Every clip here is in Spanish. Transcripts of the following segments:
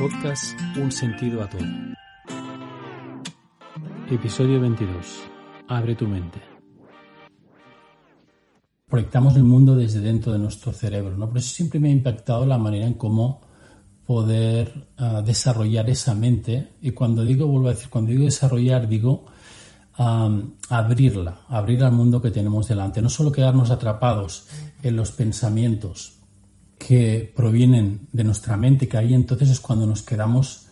podcast Un sentido a todo. Episodio 22. Abre tu mente. Proyectamos el mundo desde dentro de nuestro cerebro, ¿no? Por eso siempre me ha impactado la manera en cómo poder uh, desarrollar esa mente. Y cuando digo, vuelvo a decir, cuando digo desarrollar, digo abrirla, abrir al mundo que tenemos delante. No solo quedarnos atrapados en los pensamientos que provienen de nuestra mente, que ahí entonces es cuando nos quedamos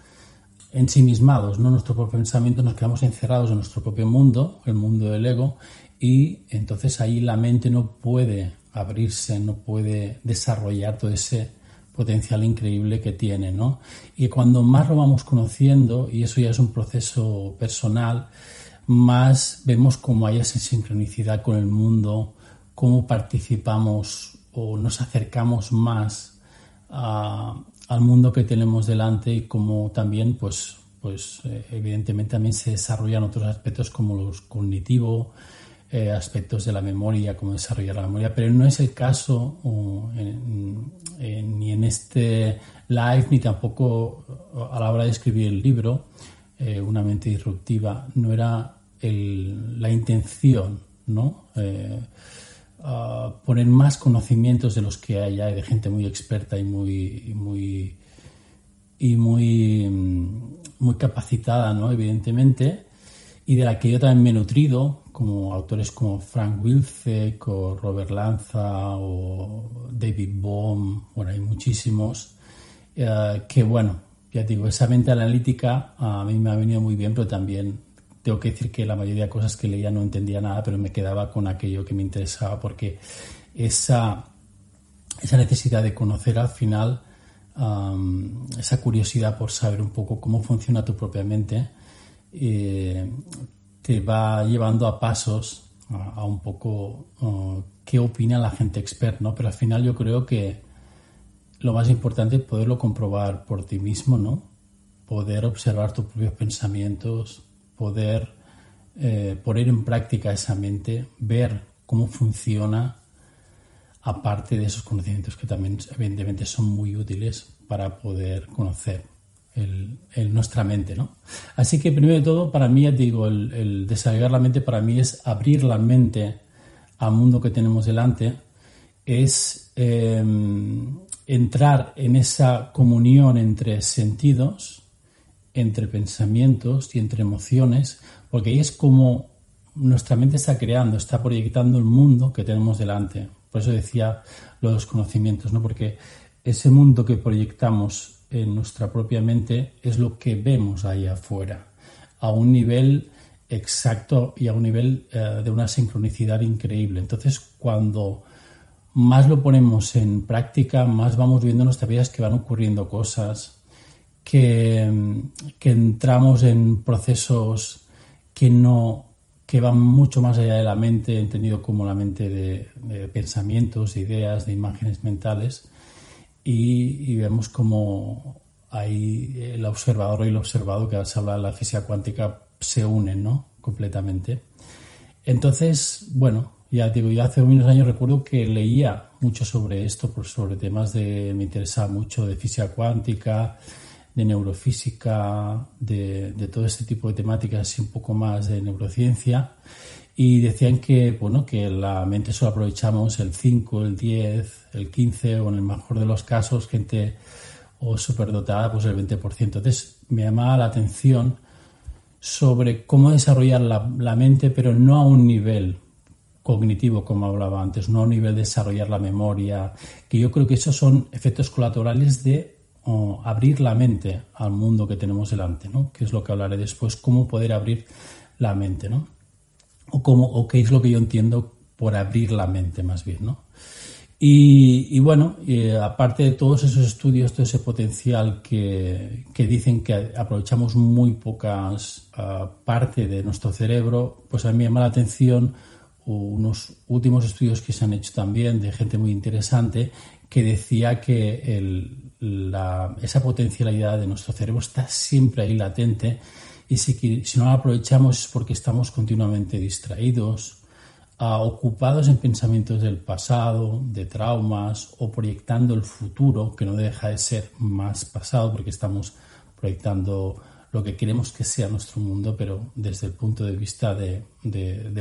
ensimismados, ¿no? Nuestro propio pensamiento, nos quedamos encerrados en nuestro propio mundo, el mundo del ego, y entonces ahí la mente no puede abrirse, no puede desarrollar todo ese potencial increíble que tiene, ¿no? Y cuando más lo vamos conociendo, y eso ya es un proceso personal, más vemos cómo hay esa sincronicidad con el mundo, cómo participamos o nos acercamos más al mundo que tenemos delante y como también, pues, pues eh, evidentemente también se desarrollan otros aspectos como los cognitivos, eh, aspectos de la memoria, como desarrollar la memoria, pero no es el caso ni en este live ni tampoco a la hora de escribir el libro, eh, Una mente disruptiva, no era la intención, ¿no? Poner más conocimientos de los que hay de gente muy experta y muy, muy, mm, muy capacitada, ¿no? evidentemente, y de la que yo también me he nutrido, como autores como Frank Wilczek o Robert Lanza o David Bohm, bueno, hay muchísimos, eh, que bueno, ya digo, esa mente analítica a mí me ha venido muy bien, pero también tengo que decir que la mayoría de cosas que leía no entendía nada, pero me quedaba con aquello que me interesaba porque esa, esa necesidad de conocer al final, esa curiosidad por saber un poco cómo funciona tu propia mente, eh, te va llevando a pasos a, un poco qué opina la gente experta, ¿no? Pero al final yo creo que lo más importante es poderlo comprobar por ti mismo, ¿no? Poder observar tus propios pensamientos, poder eh, poner en práctica esa mente, ver cómo funciona, aparte de esos conocimientos que también evidentemente son muy útiles para poder conocer el, nuestra mente. ¿no? Así que primero de todo, para mí, digo, el, el desarrollar la mente para mí es abrir la mente al mundo que tenemos delante, es em, entrar en esa comunión entre sentidos, entre pensamientos y entre emociones, porque ahí es como nuestra mente está creando, está proyectando el mundo que tenemos delante. Por eso decía los conocimientos, ¿no? Porque ese mundo que proyectamos en nuestra propia mente es lo que vemos ahí afuera, a un nivel exacto y a un nivel eh, de una sincronicidad increíble. Entonces, cuando más lo ponemos en práctica, más vamos viendo en nuestras vidas que van ocurriendo cosas, que, entramos en procesos que no que van mucho más allá de la mente, entendido como la mente de, pensamientos, de ideas, de imágenes mentales, y, vemos como ahí el observador y el observado, que se habla de la física cuántica, se unen ¿no? completamente. Entonces, bueno, ya digo, yo hace unos años recuerdo que leía mucho sobre esto, sobre temas de, me interesaba mucho de física cuántica, de neurofísica, de, todo este tipo de temáticas y un poco más de neurociencia. Y decían que, bueno, que la mente solo aprovechamos el 5, el 10, el 15 o en el mejor de los casos, gente o superdotada, pues el 20%. Entonces me llamaba la atención sobre cómo desarrollar la, la mente, pero no a un nivel cognitivo, como hablaba antes, no a un nivel de desarrollar la memoria, que yo creo que esos son efectos colaterales de abrir la mente al mundo que tenemos delante, ¿no? Que es lo que hablaré después, cómo poder abrir la mente, ¿no? O, cómo, o qué es lo que yo entiendo por abrir la mente, más bien, ¿no? Y, bueno, aparte de todos esos estudios, todo ese potencial que, que dicen que aprovechamos muy pocas uh, parte de nuestro cerebro, pues a mí me llama la atención unos últimos estudios que se han hecho también de gente muy interesante que decía que el, esa potencialidad de nuestro cerebro está siempre ahí latente y si, si no la aprovechamos es porque estamos continuamente distraídos, ocupados en pensamientos del pasado, de traumas o proyectando el futuro, que no deja de ser más pasado porque estamos proyectando lo que queremos que sea nuestro mundo, pero desde el punto de vista de,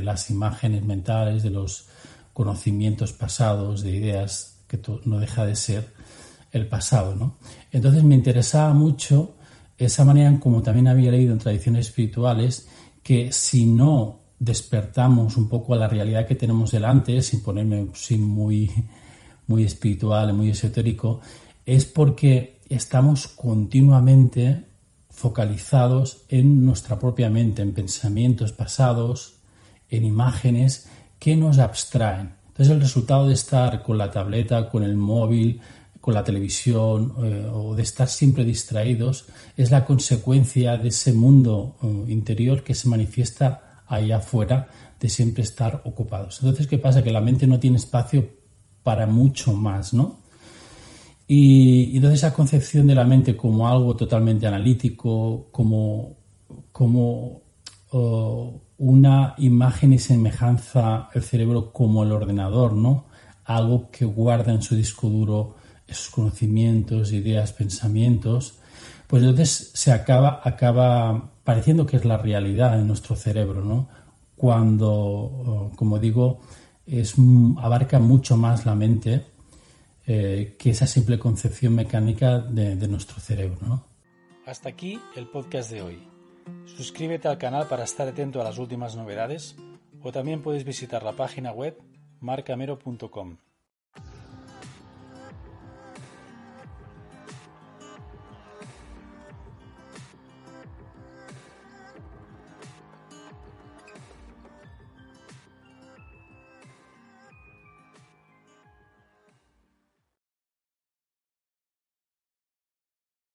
las imágenes mentales, de los conocimientos pasados, de ideas, que no deja de ser el pasado. ¿no? Entonces me interesaba mucho esa manera como también había leído en tradiciones espirituales, que si no despertamos un poco a la realidad que tenemos delante, sin ponerme sin muy, muy espiritual, muy esotérico, es porque estamos continuamente focalizados en nuestra propia mente, en pensamientos pasados, en imágenes que nos abstraen. Entonces el resultado de estar con la tableta, con el móvil, con la televisión eh, o de estar siempre distraídos es la consecuencia de ese mundo eh, interior que se manifiesta ahí afuera de siempre estar ocupados. Entonces, ¿qué pasa? Que la mente no tiene espacio para mucho más, ¿no? Y, entonces esa concepción de la mente como algo totalmente analítico, como, como una imagen y semejanza el cerebro como el ordenador, ¿no? Algo que guarda en su disco duro esos conocimientos, ideas, pensamientos, pues entonces se acaba, acaba pareciendo que es la realidad en nuestro cerebro, ¿no? Cuando, como digo, es, abarca mucho más la mente eh, que esa simple concepción mecánica de, nuestro cerebro. Hasta aquí el podcast de hoy. Suscríbete al canal para estar atento a las últimas novedades o también puedes visitar la página web marcamero.com.